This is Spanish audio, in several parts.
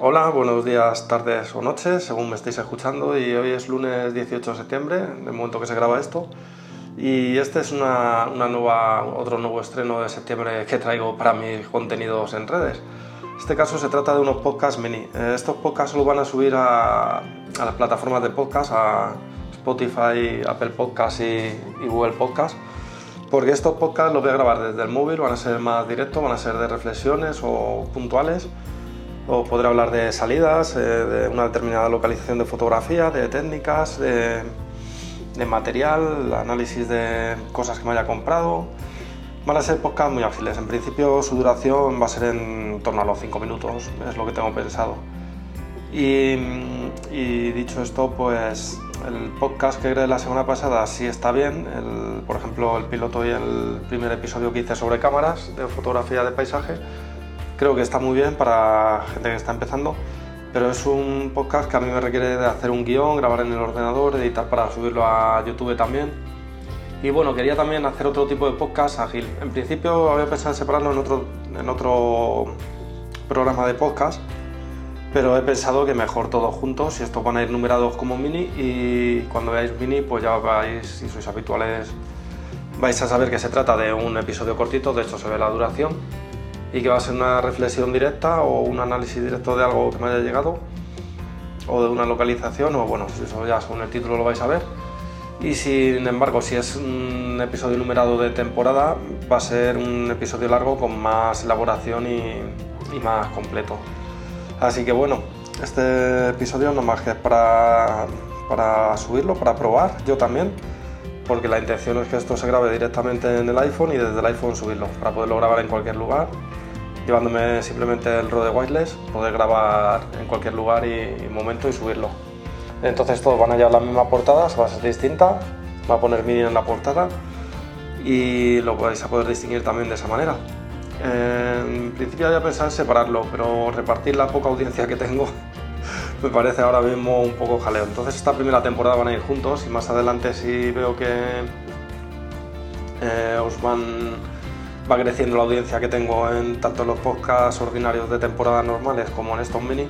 Hola, buenos días, tardes o noches, según me estéis escuchando. Y hoy es lunes 18 de septiembre, del momento que se graba esto. Y este es una, nueva, otro nuevo estreno de septiembre que traigo para mis contenidos en redes. En este caso se trata de unos podcasts mini. Eh, estos podcasts los van a subir a, las plataformas de podcast, a Spotify, Apple Podcasts y, y Google Podcasts porque estos podcasts los voy a grabar desde el móvil, van a ser más directos, van a ser de reflexiones o puntuales o podré hablar de salidas, eh, de una determinada localización de fotografía, de técnicas, de, material, análisis de cosas que me haya comprado. Van a ser podcasts muy ágiles. En principio su duración va a ser en torno a los 5 minutos, es lo que tengo pensado. Y, dicho esto, pues el podcast que grabé la semana pasada sí está bien. por ejemplo, el piloto y el primer episodio que hice sobre cámaras de fotografía de paisaje creo que está muy bien para gente que está empezando, pero es un podcast que a mí me requiere de hacer un guion, grabar en el ordenador, editar para subirlo a YouTube también. Y bueno, quería también hacer otro tipo de podcast ágil. En principio había pensado en separarlo en otro, en otro programa de podcast, pero he pensado que mejor todos juntos y estos van a ir numerados como mini y cuando veáis mini pues ya vais, si sois habituales, vais a saber que se trata de un episodio cortito, de hecho se ve la duración y que va a ser una reflexión directa o un análisis directo de algo que me haya llegado o de una localización o bueno, eso ya según el título lo vais a ver. Y sin embargo, si es un episodio numerado de temporada, va a ser un episodio largo con más elaboración y, más completo. Así que bueno, este episodio no más que es para, para subirlo, para probar, yo también, porque la intención es que esto se grabe directamente en el iPhone y desde el iPhone subirlo, para poderlo grabar en cualquier lugar llevándome simplemente el Rode Wireless, poder grabar en cualquier lugar y, momento y subirlo. Entonces todos van a llevar la misma portada, va a ser distinta, va a poner MIDI en la portada y lo vais a poder distinguir también de esa manera. En principio había pensado en separarlo, pero repartir la poca audiencia que tengo me parece ahora mismo un poco jaleo. Entonces esta primera temporada van a ir juntos y más adelante si veo que eh, os van va creciendo la audiencia que tengo en tanto en los podcasts ordinarios de temporada normales como en estos mini,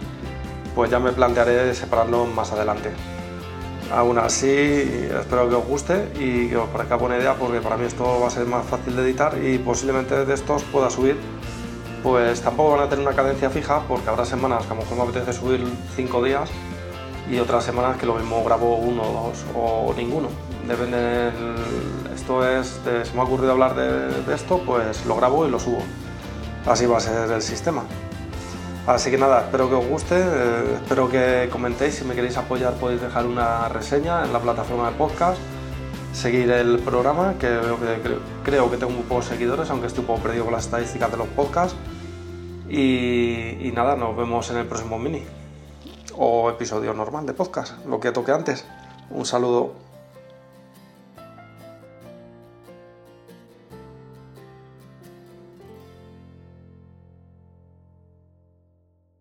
pues ya me plantearé separarlos más adelante. Aún así, espero que os guste y que os parezca buena idea porque para mí esto va a ser más fácil de editar y posiblemente de estos pueda subir. Pues tampoco van a tener una cadencia fija porque habrá semanas que a lo mejor me apetece subir 5 días y otras semanas que lo mismo grabo uno, dos o ninguno. Depende esto es, se me ha ocurrido hablar de, esto, pues lo grabo y lo subo. Así va a ser el sistema. Así que nada, espero que os guste, eh, espero que comentéis, si me queréis apoyar podéis dejar una reseña en la plataforma de podcast, seguir el programa, que, creo, que tengo muy pocos seguidores, aunque estoy un poco perdido con las estadísticas de los podcasts. y nada, nos vemos en el próximo mini o episodio normal de podcast, lo que toque antes. Un saludo.